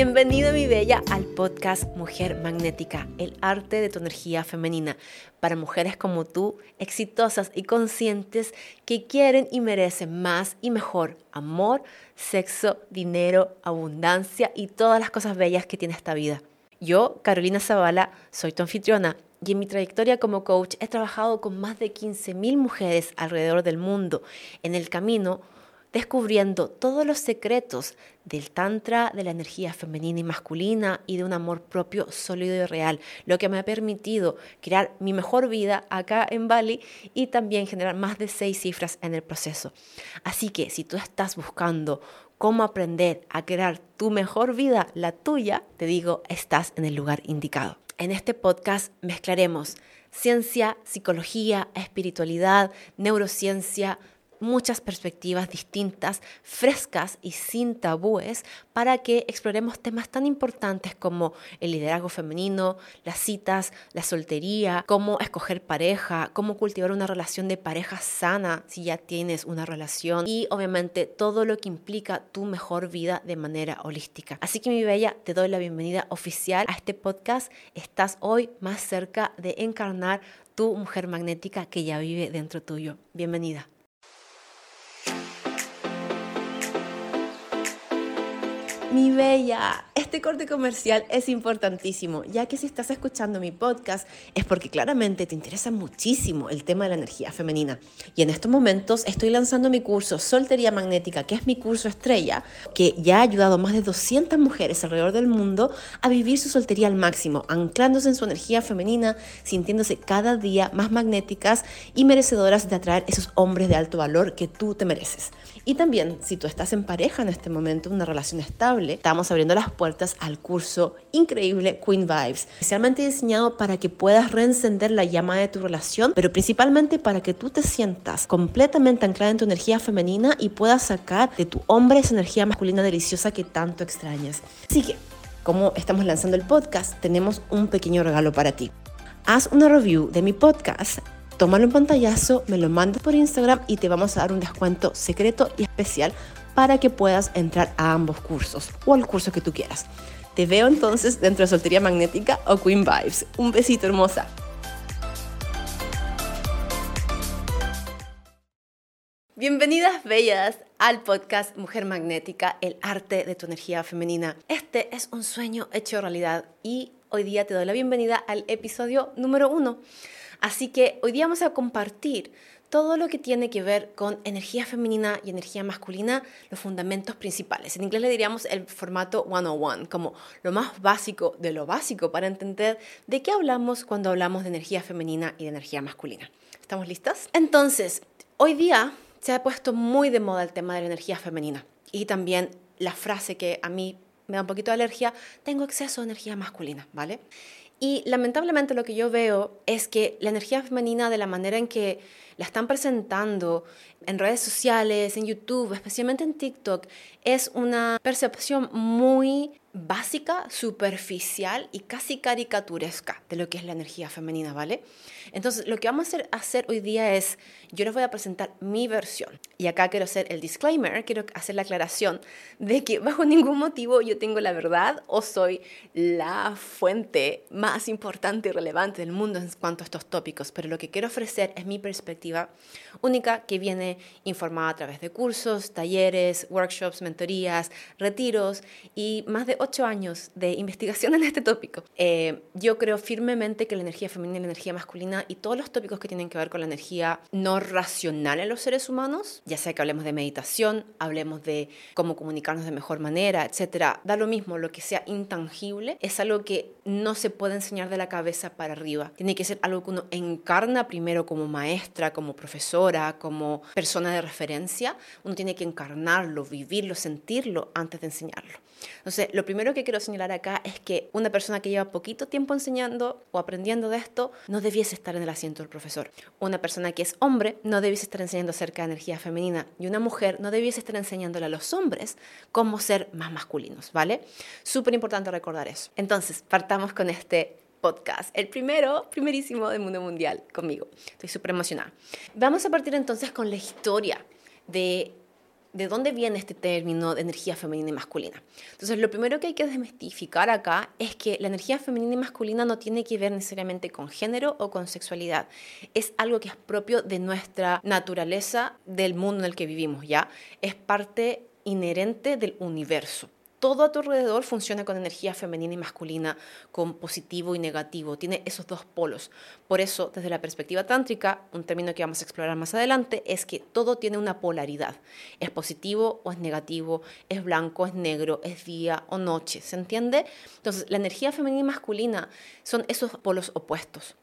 Bienvenido mi bella al podcast Mujer Magnética, el arte de tu energía femenina, para mujeres como tú, exitosas y conscientes que quieren y merecen más y mejor amor, sexo, dinero, abundancia y todas las cosas bellas que tiene esta vida. Yo, Carolina Zavala, soy tu anfitriona y en mi trayectoria como coach he trabajado con más de 15.000 mujeres alrededor del mundo. En el camino descubriendo todos los secretos del tantra, de la energía femenina y masculina y de un amor propio sólido y real, lo que me ha permitido crear mi mejor vida acá en Bali y también generar más de seis cifras en el proceso. Así que si tú estás buscando cómo aprender a crear tu mejor vida, la tuya, te digo, estás en el lugar indicado. En este podcast mezclaremos ciencia, psicología, espiritualidad, neurociencia, muchas perspectivas distintas, frescas y sin tabúes para que exploremos temas tan importantes como el liderazgo femenino, las citas, la soltería, cómo escoger pareja, cómo cultivar una relación de pareja sana si ya tienes una relación y obviamente todo lo que implica tu mejor vida de manera holística. Así que mi bella, te doy la bienvenida oficial a este podcast. Estás hoy más cerca de encarnar tu mujer magnética que ya vive dentro tuyo. Bienvenida. Mi bella, este corte comercial es importantísimo, ya que si estás escuchando mi podcast es porque claramente te interesa muchísimo el tema de la energía femenina. Y en estos momentos estoy lanzando mi curso Soltería Magnética, que es mi curso estrella, que ya ha ayudado a más de 200 mujeres alrededor del mundo a vivir su soltería al máximo, anclándose en su energía femenina, sintiéndose cada día más magnéticas y merecedoras de atraer esos hombres de alto valor que tú te mereces. Y también, si tú estás en pareja en este momento, una relación estable, estamos abriendo las puertas al curso increíble Queen Vibes, especialmente diseñado para que puedas reencender la llama de tu relación, pero principalmente para que tú te sientas completamente anclada en tu energía femenina y puedas sacar de tu hombre esa energía masculina deliciosa que tanto extrañas. Así que, como estamos lanzando el podcast, tenemos un pequeño regalo para ti. Haz una review de mi podcast tómalo en pantallazo, me lo mandas por Instagram y te vamos a dar un descuento secreto y especial para que puedas entrar a ambos cursos o al curso que tú quieras. Te veo entonces dentro de Soltería Magnética o Queen Vibes. Un besito hermosa. Bienvenidas bellas al podcast Mujer Magnética, el arte de tu energía femenina. Este es un sueño hecho realidad y hoy día te doy la bienvenida al episodio número uno. Así que hoy día vamos a compartir todo lo que tiene que ver con energía femenina y energía masculina, los fundamentos principales. En inglés le diríamos el formato 101, como lo más básico de lo básico para entender de qué hablamos cuando hablamos de energía femenina y de energía masculina. ¿Estamos listas? Entonces, hoy día se ha puesto muy de moda el tema de la energía femenina y también la frase que a mí me da un poquito de alergia, tengo exceso de energía masculina, ¿vale? Y lamentablemente lo que yo veo es que la energía femenina, de la manera en que la están presentando en redes sociales, en YouTube, especialmente en TikTok, es una percepción muy básica, superficial y casi caricaturesca de lo que es la energía femenina, ¿vale? Entonces, lo que vamos a hacer, hoy día es, yo les voy a presentar mi versión. Y acá quiero hacer el disclaimer, quiero hacer la aclaración de que bajo ningún motivo yo tengo la verdad o soy la fuente más importante y relevante del mundo en cuanto a estos tópicos, pero lo que quiero ofrecer es mi perspectiva única que viene informada a través de cursos, talleres, workshops, mentorías, retiros y más de ocho años de investigación en este tópico. Eh, yo creo firmemente que la energía femenina y la energía masculina y todos los tópicos que tienen que ver con la energía no racional en los seres humanos, ya sea que hablemos de meditación, hablemos de cómo comunicarnos de mejor manera, etcétera, da lo mismo, lo que sea intangible es algo que no se puede enseñar de la cabeza para arriba. Tiene que ser algo que uno encarna primero como maestra, como profesora, como persona de referencia. Uno tiene que encarnarlo, vivirlo, sentirlo antes de enseñarlo. Entonces, lo primero que quiero señalar acá es que una persona que lleva poquito tiempo enseñando o aprendiendo de esto no debiese estar en el asiento del profesor. Una persona que es hombre no debiese estar enseñando acerca de energía femenina y una mujer no debiese estar enseñándole a los hombres cómo ser más masculinos, ¿vale? Súper importante recordar eso. Entonces, partamos con este podcast, el primero, primerísimo del mundo mundial conmigo. Estoy súper emocionada. Vamos a partir entonces con la historia de de dónde viene este término de energía femenina y masculina. Entonces, lo primero que hay que desmistificar acá es que la energía femenina y masculina no tiene que ver necesariamente con género o con sexualidad. Es algo que es propio de nuestra naturaleza, del mundo en el que vivimos, ¿ya? Es parte inherente del universo todo a tu alrededor funciona con energía femenina y masculina, con positivo y negativo, tiene esos dos polos. Por eso, desde la perspectiva tántrica, un término que vamos a explorar más adelante, es que todo tiene una polaridad. Es positivo o es negativo, es blanco, es negro, es día o noche, ¿se entiende? Entonces, la energía femenina y masculina son esos polos opuestos.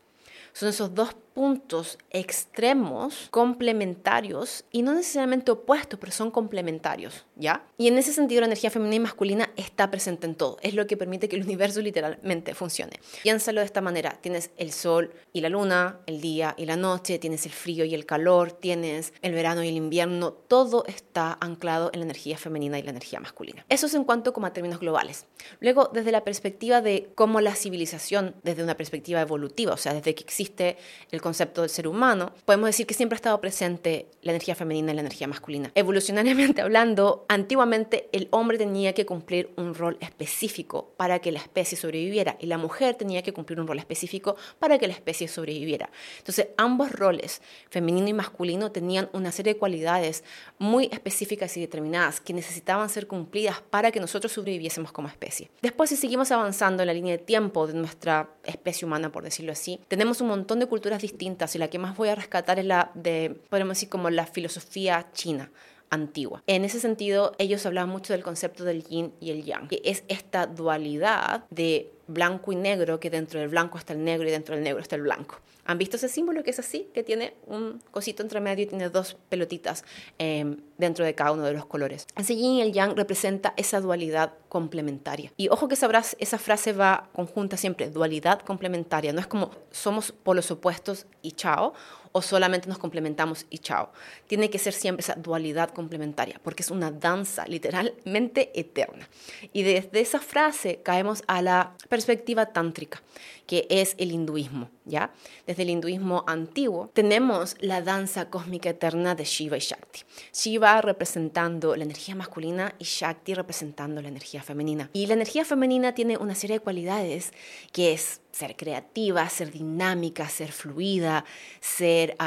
Son esos dos puntos extremos complementarios y no necesariamente opuestos, pero son complementarios, ¿ya? Y en ese sentido la energía femenina y masculina está presente en todo, es lo que permite que el universo literalmente funcione. Piénsalo de esta manera, tienes el sol y la luna, el día y la noche, tienes el frío y el calor, tienes el verano y el invierno, todo está anclado en la energía femenina y la energía masculina. Eso es en cuanto como a términos globales. Luego, desde la perspectiva de cómo la civilización, desde una perspectiva evolutiva, o sea, desde que existe el concepto del ser humano, podemos decir que siempre ha estado presente la energía femenina y la energía masculina. Evolucionariamente hablando, antiguamente el hombre tenía que cumplir un rol específico para que la especie sobreviviera y la mujer tenía que cumplir un rol específico para que la especie sobreviviera. Entonces, ambos roles, femenino y masculino, tenían una serie de cualidades muy específicas y determinadas que necesitaban ser cumplidas para que nosotros sobreviviésemos como especie. Después, si seguimos avanzando en la línea de tiempo de nuestra especie humana, por decirlo así, tenemos un montón de culturas distintas y la que más voy a rescatar es la de, podemos decir, como la filosofía china antigua. En ese sentido, ellos hablaban mucho del concepto del yin y el yang, que es esta dualidad de blanco y negro, que dentro del blanco está el negro y dentro del negro está el blanco. ¿Han visto ese símbolo que es así? Que tiene un cosito entre medio y tiene dos pelotitas em, dentro de cada uno de los colores. Ese yin y el yang representa esa dualidad complementaria. Y ojo que sabrás, esa frase va conjunta siempre, dualidad complementaria. No es como somos polos opuestos y chao, o solamente nos complementamos y chao. Tiene que ser siempre esa dualidad complementaria, porque es una danza literalmente eterna. Y desde esa frase caemos a la perspectiva tántrica, que es el hinduismo, ¿ya? El hinduismo antiguo tenemos la danza cósmica eterna de Shiva y Shakti. Shiva representando la energía masculina y Shakti representando la energía femenina. Y la energía femenina tiene una serie de cualidades que es ser creativa, ser dinámica, ser fluida, ser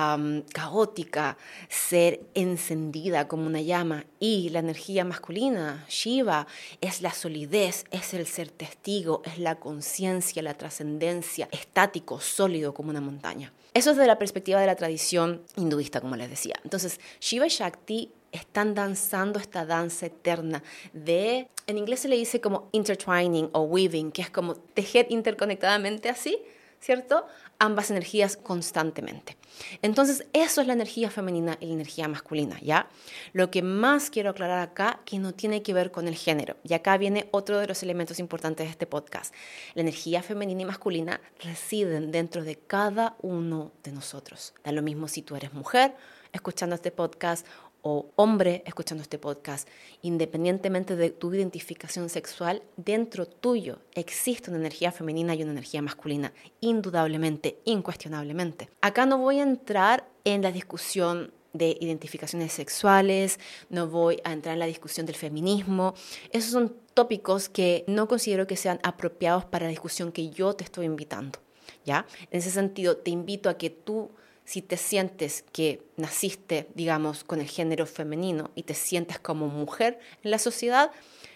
caótica, ser encendida como una llama. Y la energía masculina, Shiva, es la solidez, es el ser testigo, es la conciencia, la trascendencia, estático, sólido como una montaña. Eso es de la perspectiva de la tradición hinduista, como les decía. Entonces, Shiva y Shakti están danzando esta danza eterna de, en inglés se le dice como intertwining o weaving, que es como tejer interconectadamente así, ¿cierto? Ambas energías constantemente. Entonces, eso es la energía femenina y la energía masculina, ¿ya? Lo que más quiero aclarar acá, que no tiene que ver con el género. Y acá viene otro de los elementos importantes de este podcast. La energía femenina y masculina residen dentro de cada uno de nosotros. Da lo mismo si tú eres mujer escuchando este podcast o hombre escuchando este podcast, independientemente de tu identificación sexual, dentro tuyo existe una energía femenina y una energía masculina, indudablemente, incuestionablemente. Acá no voy a entrar en la discusión de identificaciones sexuales, no voy a entrar en la discusión del feminismo. Esos son tópicos que no considero que sean apropiados para la discusión que yo te estoy invitando. ¿Ya? En ese sentido, te invito a que tú si te sientes que naciste, digamos, con el género femenino y te sientes como mujer en la sociedad,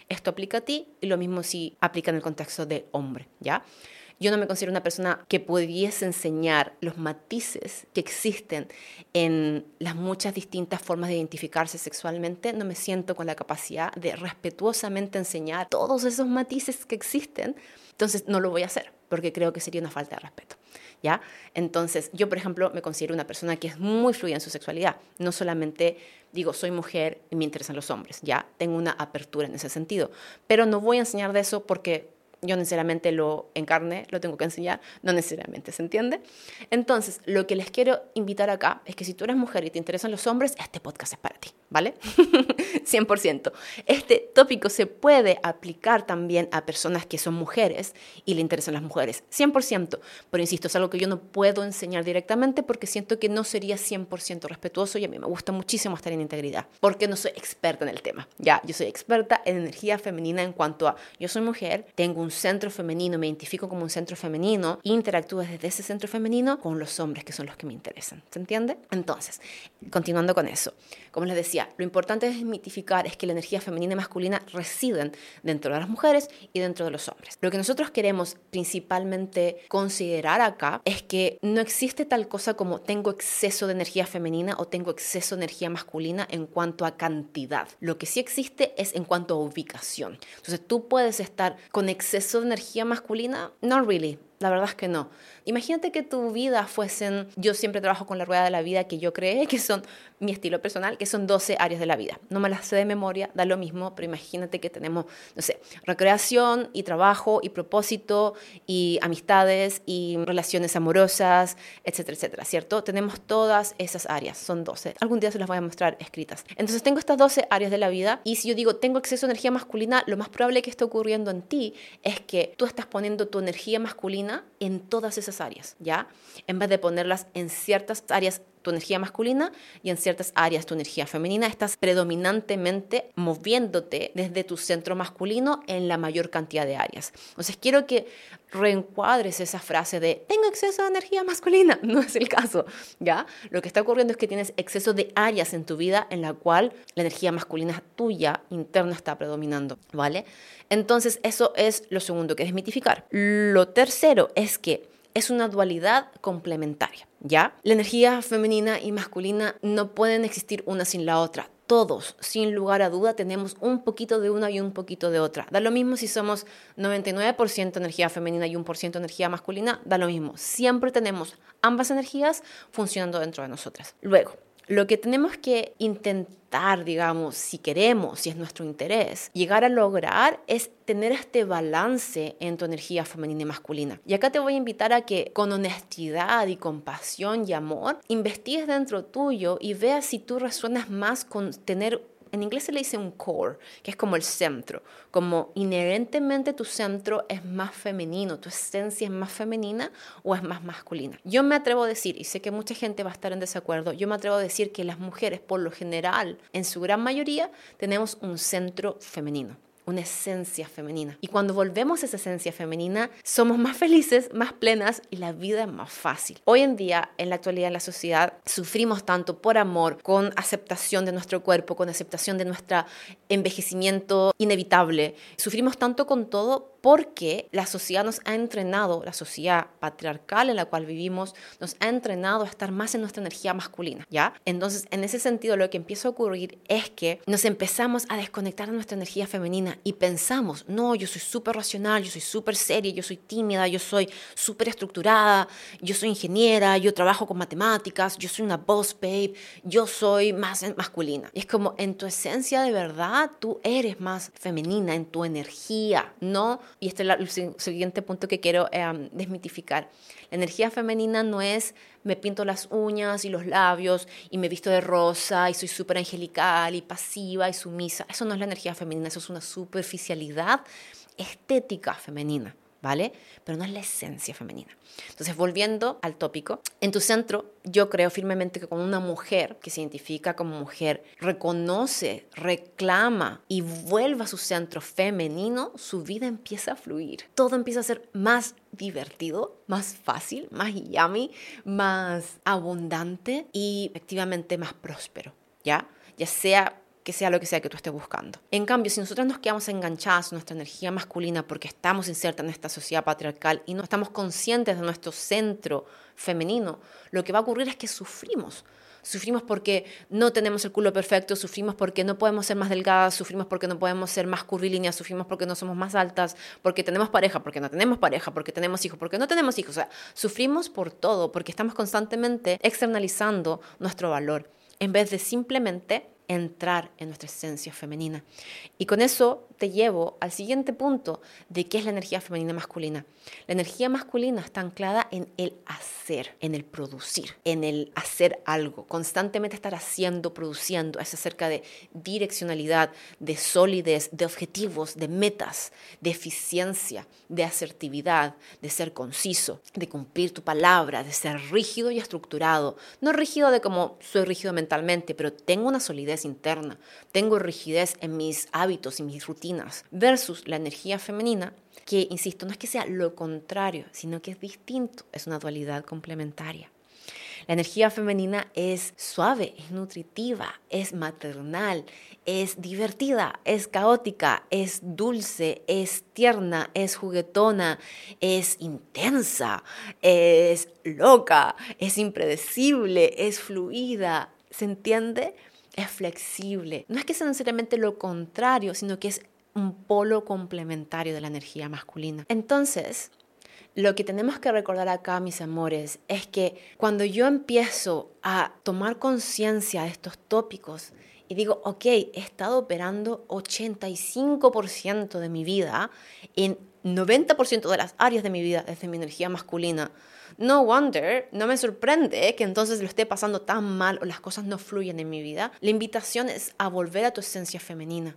esto aplica a ti y lo mismo si aplica en el contexto de hombre, ¿ya? Yo no me considero una persona que pudiese enseñar los matices que existen en las muchas distintas formas de identificarse sexualmente. No me siento con la capacidad de respetuosamente enseñar todos esos matices que existen. Entonces no lo voy a hacer porque creo que sería una falta de respeto. ¿ya? Entonces, yo, por ejemplo, me considero una persona que es muy fluida en su sexualidad. No solamente digo, soy mujer y me interesan los hombres, ¿ya? Tengo una apertura en ese sentido. Pero no voy a enseñar de eso porque yo necesariamente lo encarne, lo tengo que enseñar, no necesariamente, ¿se entiende? Entonces, lo que les quiero invitar acá es que si tú eres mujer y te interesan los hombres, este podcast es para ti, ¿vale? 100%. Este tópico se puede aplicar también a personas que son mujeres y le interesan las mujeres, 100%, pero insisto, es algo que yo no puedo enseñar directamente porque siento que no sería 100% respetuoso y a mí me gusta muchísimo estar en integridad, porque no soy experta en el tema, ya, yo soy experta en energía femenina en cuanto a, yo soy mujer, tengo un centro femenino, me identifico como un centro femenino, interactúo desde ese centro femenino con los hombres que son los que me interesan. ¿Se entiende? Entonces, continuando con eso, como les decía, lo importante es mitificar es que la energía femenina y masculina residen dentro de las mujeres y dentro de los hombres. Lo que nosotros queremos principalmente considerar acá es que no existe tal cosa como tengo exceso de energía femenina o tengo exceso de energía masculina en cuanto a cantidad. Lo que sí existe es en cuanto a ubicación. Entonces tú puedes estar con exceso de energía masculina, no really, la verdad es que no. Imagínate que tu vida fuesen, yo siempre trabajo con la rueda de la vida que yo creé, que son mi estilo personal, que son 12 áreas de la vida. No me las sé de memoria, da lo mismo, pero imagínate que tenemos, no sé, recreación y trabajo y propósito y amistades y relaciones amorosas, etcétera, etcétera, ¿cierto? Tenemos todas esas áreas, son 12. Algún día se las voy a mostrar escritas. Entonces tengo estas 12 áreas de la vida y si yo digo tengo exceso de energía masculina, lo más probable que esté ocurriendo en ti es que tú estás poniendo tu energía masculina en todas esas áreas, ¿ya? En vez de ponerlas en ciertas áreas tu energía masculina y en ciertas áreas tu energía femenina, estás predominantemente moviéndote desde tu centro masculino en la mayor cantidad de áreas. Entonces quiero que reencuadres esa frase de tengo exceso de energía masculina. No es el caso, ¿ya? Lo que está ocurriendo es que tienes exceso de áreas en tu vida en la cual la energía masculina tuya interna está predominando, ¿vale? Entonces eso es lo segundo que desmitificar. Lo tercero es que es una dualidad complementaria, ¿ya? La energía femenina y masculina no pueden existir una sin la otra. Todos, sin lugar a duda, tenemos un poquito de una y un poquito de otra. Da lo mismo si somos 99% energía femenina y 1% energía masculina, da lo mismo. Siempre tenemos ambas energías funcionando dentro de nosotras. Luego, lo que tenemos que intentar, digamos, si queremos, si es nuestro interés, llegar a lograr es tener este balance en tu energía femenina y masculina. Y acá te voy a invitar a que con honestidad y compasión y amor, investigues dentro tuyo y veas si tú resuenas más con tener en inglés se le dice un core, que es como el centro, como inherentemente tu centro es más femenino, tu esencia es más femenina o es más masculina. Yo me atrevo a decir, y sé que mucha gente va a estar en desacuerdo, yo me atrevo a decir que las mujeres, por lo general, en su gran mayoría, tenemos un centro femenino una esencia femenina. Y cuando volvemos a esa esencia femenina, somos más felices, más plenas y la vida es más fácil. Hoy en día, en la actualidad en la sociedad, sufrimos tanto por amor, con aceptación de nuestro cuerpo, con aceptación de nuestro envejecimiento inevitable. Sufrimos tanto con todo porque la sociedad nos ha entrenado, la sociedad patriarcal en la cual vivimos, nos ha entrenado a estar más en nuestra energía masculina, ¿ya? Entonces, en ese sentido, lo que empieza a ocurrir es que nos empezamos a desconectar de nuestra energía femenina y pensamos, no, yo soy súper racional, yo soy súper seria, yo soy tímida, yo soy súper estructurada, yo soy ingeniera, yo trabajo con matemáticas, yo soy una boss babe, yo soy más masculina. Es como, en tu esencia de verdad, tú eres más femenina, en tu energía, no y este es el siguiente punto que quiero em, desmitificar. La energía femenina no es me pinto las uñas y los labios y me visto de rosa y soy súper angelical y pasiva y sumisa. Eso no es la energía femenina, eso es una superficialidad estética femenina. ¿Vale? Pero no es la esencia femenina. Entonces, volviendo al tópico, en tu centro yo creo firmemente que cuando una mujer que se identifica como mujer reconoce, reclama y vuelve a su centro femenino, su vida empieza a fluir. Todo empieza a ser más divertido, más fácil, más yummy, más abundante y efectivamente más próspero, ¿ya? Ya sea que sea lo que sea que tú estés buscando. En cambio, si nosotros nos quedamos enganchadas en nuestra energía masculina porque estamos insertas en esta sociedad patriarcal y no estamos conscientes de nuestro centro femenino, lo que va a ocurrir es que sufrimos. Sufrimos porque no tenemos el culo perfecto, sufrimos porque no podemos ser más delgadas, sufrimos porque no podemos ser más curvilíneas, sufrimos porque no somos más altas, porque tenemos pareja, porque no tenemos pareja, porque tenemos hijos, porque no tenemos hijos. O sea, sufrimos por todo, porque estamos constantemente externalizando nuestro valor en vez de simplemente entrar en nuestra esencia femenina. Y con eso te llevo al siguiente punto de qué es la energía femenina masculina. La energía masculina está anclada en el hacer, en el producir, en el hacer algo, constantemente estar haciendo, produciendo. Es acerca de direccionalidad, de solidez, de objetivos, de metas, de eficiencia, de asertividad, de ser conciso, de cumplir tu palabra, de ser rígido y estructurado. No rígido de como soy rígido mentalmente, pero tengo una solidez interna, tengo rigidez en mis hábitos y mis rutinas, versus la energía femenina, que, insisto, no es que sea lo contrario, sino que es distinto, es una dualidad complementaria. La energía femenina es suave, es nutritiva, es maternal, es divertida, es caótica, es dulce, es tierna, es juguetona, es intensa, es loca, es impredecible, es fluida. ¿Se entiende? es flexible. No es que sea necesariamente lo contrario, sino que es un polo complementario de la energía masculina. Entonces, lo que tenemos que recordar acá, mis amores, es que cuando yo empiezo a tomar conciencia de estos tópicos y digo, ok, he estado operando 85% de mi vida en 90% de las áreas de mi vida desde mi energía masculina, no wonder, no me sorprende que entonces lo esté pasando tan mal o las cosas no fluyen en mi vida. La invitación es a volver a tu esencia femenina,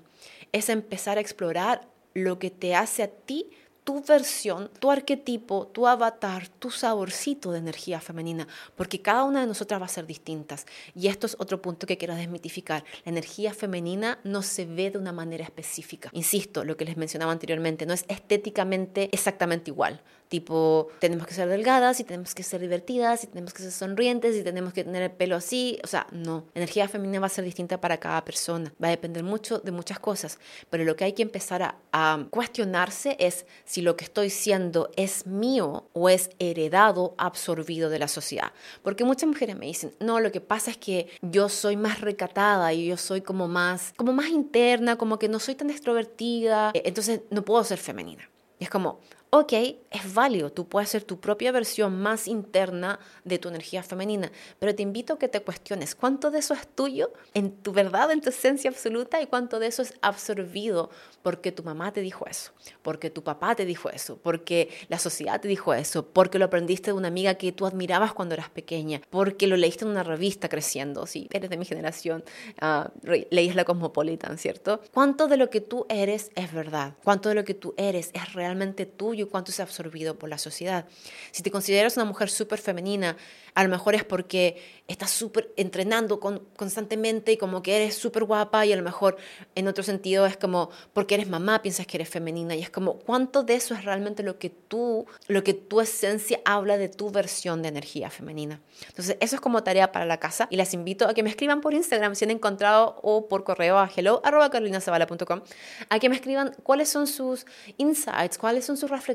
es empezar a explorar lo que te hace a ti tu versión, tu arquetipo, tu avatar, tu saborcito de energía femenina, porque cada una de nosotras va a ser distintas. Y esto es otro punto que quiero desmitificar. La energía femenina no se ve de una manera específica. Insisto, lo que les mencionaba anteriormente, no es estéticamente exactamente igual. Tipo, tenemos que ser delgadas y tenemos que ser divertidas y tenemos que ser sonrientes y tenemos que tener el pelo así. O sea, no. Energía femenina va a ser distinta para cada persona. Va a depender mucho de muchas cosas. Pero lo que hay que empezar a, a cuestionarse es si lo que estoy siendo es mío o es heredado, absorbido de la sociedad. Porque muchas mujeres me dicen, no, lo que pasa es que yo soy más recatada y yo soy como más, como más interna, como que no soy tan extrovertida, entonces no puedo ser femenina. Y es como, ok, es válido, tú puedes ser tu propia versión más interna de tu energía femenina, pero te invito a que te cuestiones cuánto de eso es tuyo, en tu verdad, en tu esencia absoluta, y cuánto de eso es absorbido porque tu mamá te dijo eso, porque tu papá te dijo eso, porque la sociedad te dijo eso, porque lo aprendiste de una amiga que tú admirabas cuando eras pequeña, porque lo leíste en una revista creciendo, si eres de mi generación, uh, la Cosmopolitan, ¿cierto? ¿Cuánto de lo que tú eres es verdad? ¿Cuánto de lo que tú eres es realmente tuyo? Cuánto se ha absorbido por la sociedad. Si te consideras una mujer súper femenina, a lo mejor es porque estás súper entrenando constantemente y como que eres súper guapa y a lo mejor en otro sentido es como porque eres mamá piensas que eres femenina y es como cuánto de eso es realmente lo que tú, lo que tu esencia habla de tu versión de energía femenina. Entonces eso es como tarea para la casa y las invito a que me escriban por Instagram si han encontrado o por correo a hello a que me escriban cuáles son sus insights, cuáles son sus reflexiones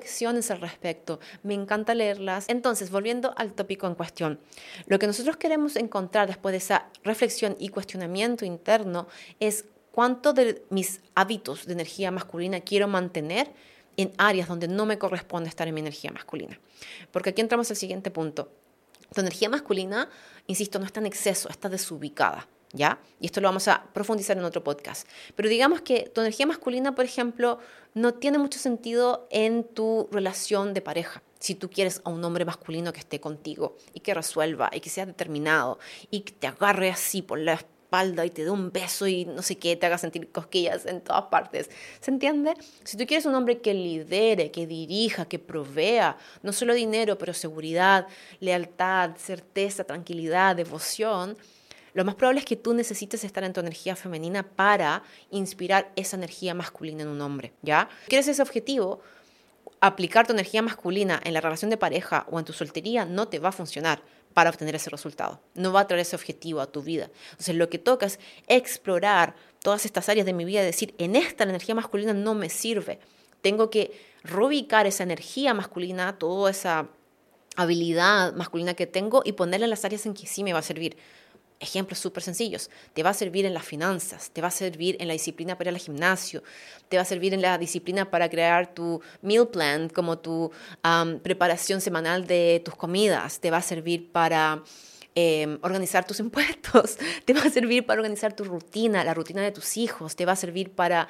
al respecto. Me encanta leerlas. Entonces, volviendo al tópico en cuestión, lo que nosotros queremos encontrar después de esa reflexión y cuestionamiento interno es cuánto de mis hábitos de energía masculina quiero mantener en áreas donde no me corresponde estar en mi energía masculina. Porque aquí entramos al siguiente punto. Tu energía masculina, insisto, no está en exceso, está desubicada. ¿Ya? Y esto lo vamos a profundizar en otro podcast. Pero digamos que tu energía masculina, por ejemplo, no tiene mucho sentido en tu relación de pareja si tú quieres a un hombre masculino que esté contigo y que resuelva y que sea determinado y que te agarre así por la espalda y te dé un beso y no sé qué, te haga sentir cosquillas en todas partes. ¿Se entiende? Si tú quieres un hombre que lidere, que dirija, que provea, no solo dinero, pero seguridad, lealtad, certeza, tranquilidad, devoción, lo más probable es que tú necesites estar en tu energía femenina para inspirar esa energía masculina en un hombre, ¿ya? ¿Quieres ese objetivo? aplicar tu energía masculina en la relación de pareja o en tu soltería no te va a funcionar para obtener ese resultado. No va a traer ese objetivo a tu vida. Entonces lo que toca es explorar todas estas áreas de mi vida y decir, en esta la energía masculina no me sirve. Tengo que reubicar esa energía masculina, toda esa habilidad masculina que tengo y ponerla en las áreas en que sí me va a servir ejemplos súper sencillos. Te va a servir en las finanzas, te va a servir en la disciplina para ir al gimnasio, te va a servir en la disciplina para crear tu meal plan, como tu preparación semanal de tus comidas, te va a servir para em, organizar tus impuestos, te va a servir para organizar tu rutina, la rutina de tus hijos, te va a servir para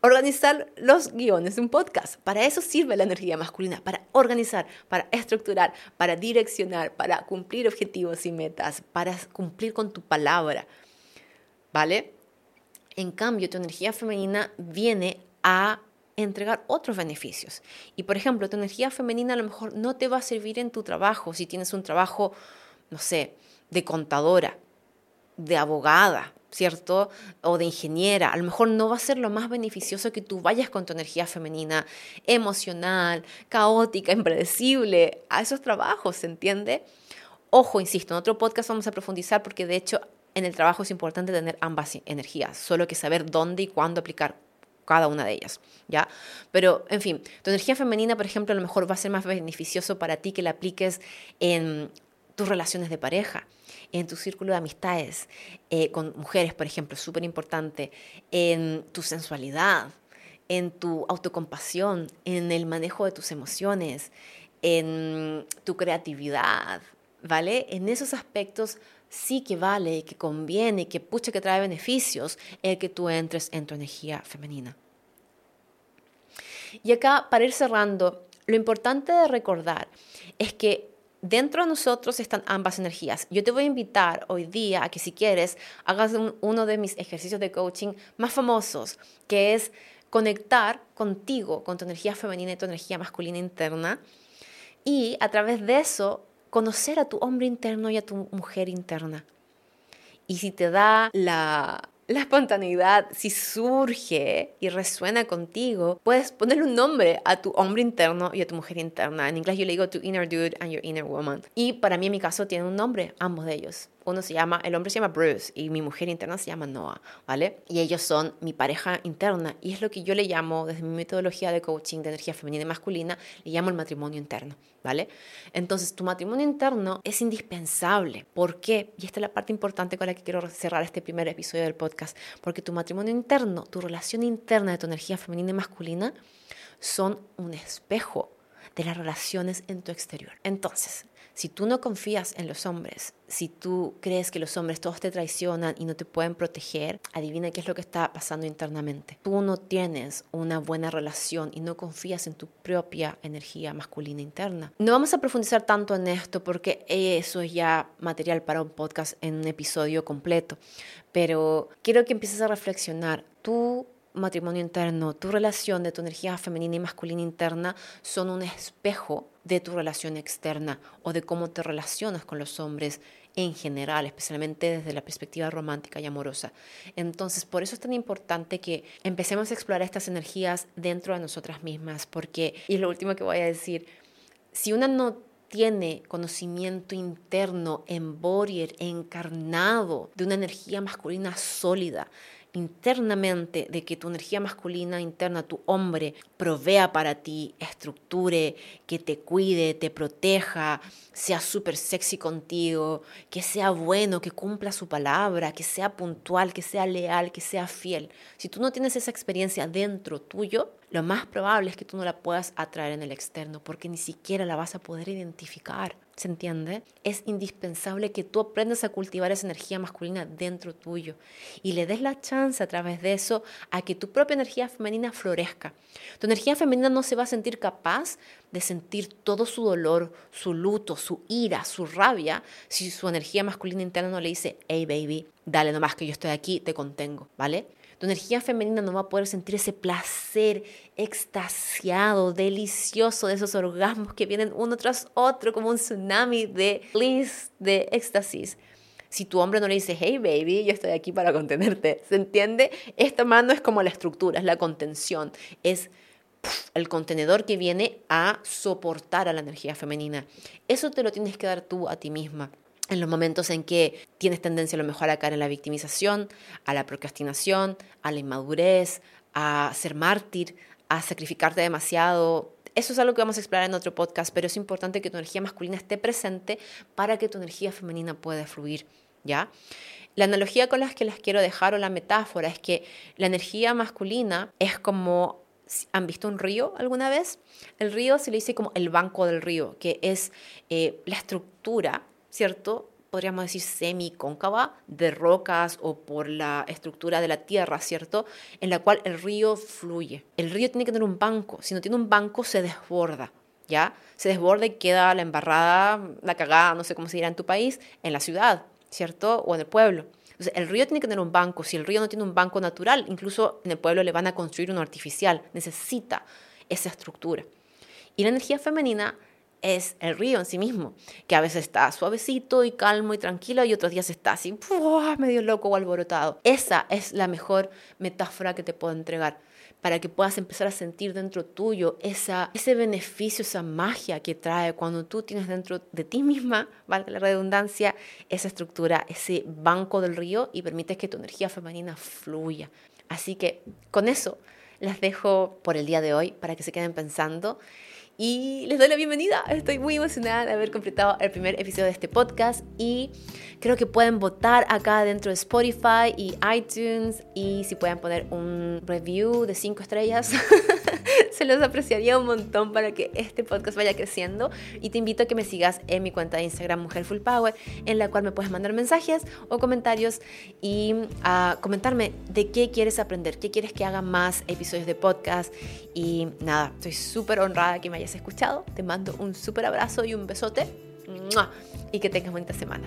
organizar los guiones de un podcast. Para eso sirve la energía masculina, para organizar, para estructurar, para direccionar, para cumplir objetivos y metas, para cumplir con tu palabra. ¿Vale? En cambio, tu energía femenina viene a entregar otros beneficios. Y por ejemplo, tu energía femenina a lo mejor no te va a servir en tu trabajo si tienes un trabajo, no sé, de contadora, de abogada, ¿cierto? O de ingeniera. A lo mejor no va a ser lo más beneficioso que tú vayas con tu energía femenina, emocional, caótica, impredecible, a esos trabajos, ¿se entiende? Ojo, insisto, en otro podcast vamos a profundizar porque de hecho en el trabajo es importante tener ambas energías, solo que saber dónde y cuándo aplicar cada una de ellas, ¿ya? Pero, en fin, tu energía femenina, por ejemplo, a lo mejor va a ser más beneficioso para ti que la apliques en tus relaciones de pareja, en tu círculo de amistades, eh, con mujeres, por ejemplo, súper importante, en tu sensualidad, en tu autocompasión, en el manejo de tus emociones, en tu creatividad, ¿vale? En esos aspectos sí que vale, que conviene, que pucha, que trae beneficios el que tú entres en tu energía femenina. Y acá, para ir cerrando, lo importante de recordar es que dentro de nosotros están ambas energías. Yo te voy a invitar hoy día a que si quieres hagas uno de mis ejercicios de coaching más famosos, que es conectar contigo, con tu energía femenina y tu energía masculina interna. Y a través de eso conocer a tu hombre interno y a tu mujer interna. Y si te da la, la espontaneidad, si surge y resuena contigo, puedes ponerle un nombre a tu hombre interno y a tu mujer interna. En inglés yo le digo tu inner dude and your inner woman. Y para mí en mi caso tiene un nombre, ambos de ellos. Uno se llama, el hombre se llama Bruce y mi mujer interna se llama Noah, ¿vale? Y ellos son mi pareja interna y es lo que yo le llamo, desde mi metodología de coaching de energía femenina y masculina, le llamo el matrimonio interno, ¿vale? Entonces tu matrimonio interno es indispensable. ¿Por qué? Y esta es la parte importante con la que quiero cerrar este primer episodio del podcast, porque tu matrimonio interno, tu relación interna de tu energía femenina y masculina son un espejo de las relaciones en tu exterior. Entonces, si tú no confías en los hombres, si tú crees que los hombres todos te traicionan y no te pueden proteger, adivina qué es lo que está pasando internamente. Tú no tienes una buena relación y no confías en tu propia energía masculina interna. No vamos a profundizar tanto en esto porque eso es ya material para un podcast en un episodio completo, pero quiero que empieces a reflexionar. Tú matrimonio interno, tu relación de tu energía femenina y masculina interna son un espejo de tu relación externa o de cómo te relacionas con los hombres en general, especialmente desde la perspectiva romántica y amorosa. Entonces, por eso es tan importante que empecemos a explorar estas energías dentro de nosotras mismas, porque, y lo último que voy a decir, si una no tiene conocimiento interno, embodied, encarnado de una energía masculina sólida, internamente de que tu energía masculina interna, tu hombre, provea para ti, estructure, que te cuide, te proteja, sea súper sexy contigo, que sea bueno, que cumpla su palabra, que sea puntual, que sea leal, que sea fiel. Si tú no tienes esa experiencia dentro tuyo, lo más probable es que tú no la puedas atraer en el externo porque ni siquiera la vas a poder identificar. ¿Se entiende? Es indispensable que tú aprendas a cultivar esa energía masculina dentro tuyo y le des la chance a través de eso a que tu propia energía femenina florezca. Tu energía femenina no se va a sentir capaz de sentir todo su dolor, su luto, su ira, su rabia, si su energía masculina interna no le dice, hey baby, dale nomás que yo estoy aquí, te contengo, ¿vale? Tu energía femenina no va a poder sentir ese placer extasiado, delicioso de esos orgasmos que vienen uno tras otro como un tsunami de bliss, de éxtasis. Si tu hombre no le dice, hey baby, yo estoy aquí para contenerte, ¿se entiende? Esta mano es como la estructura, es la contención, es el contenedor que viene a soportar a la energía femenina. Eso te lo tienes que dar tú a ti misma en los momentos en que tienes tendencia a lo mejor a caer en la victimización, a la procrastinación, a la inmadurez, a ser mártir, a sacrificarte demasiado. Eso es algo que vamos a explorar en otro podcast, pero es importante que tu energía masculina esté presente para que tu energía femenina pueda fluir, ¿ya? La analogía con la que las quiero dejar o la metáfora es que la energía masculina es como ¿Han visto un río alguna vez? El río se le dice como el banco del río, que es eh, la estructura ¿cierto? podríamos decir semicóncava de rocas o por la estructura de la tierra, ¿cierto? En la cual el río fluye. El río tiene que tener un banco, si no tiene un banco se desborda, ¿ya? Se desborda y queda la embarrada, la cagada, no sé cómo se dirá en tu país, en la ciudad, ¿cierto? O en el pueblo. Entonces, el río tiene que tener un banco. Si el río no tiene un banco natural, incluso en el pueblo le van a construir uno artificial. Necesita esa estructura. Y la energía femenina es el río en sí mismo, que a veces está suavecito y calmo y tranquilo y otros días está así, medio loco o alborotado. Esa es la mejor metáfora que te puedo entregar para que puedas empezar a sentir dentro tuyo esa, ese beneficio, esa magia que trae cuando tú tienes dentro de ti misma, valga la redundancia, esa estructura, ese banco del río y permites que tu energía femenina fluya. Así que con eso las dejo por el día de hoy para que se queden pensando y les doy la bienvenida. Estoy muy emocionada de haber completado el primer episodio de este podcast y creo que pueden votar acá dentro de Spotify y iTunes y si pueden poner un review de 5 estrellas. se los apreciaría un montón para que este podcast vaya creciendo y te invito a que me sigas en mi cuenta de Instagram Mujer Full Power en la cual me puedes mandar mensajes o comentarios y a comentarme de qué quieres aprender, qué quieres que haga más episodios de podcast y nada, estoy súper honrada que me escuchado. Te mando un súper abrazo y un besote. Y que tengas bonita semana.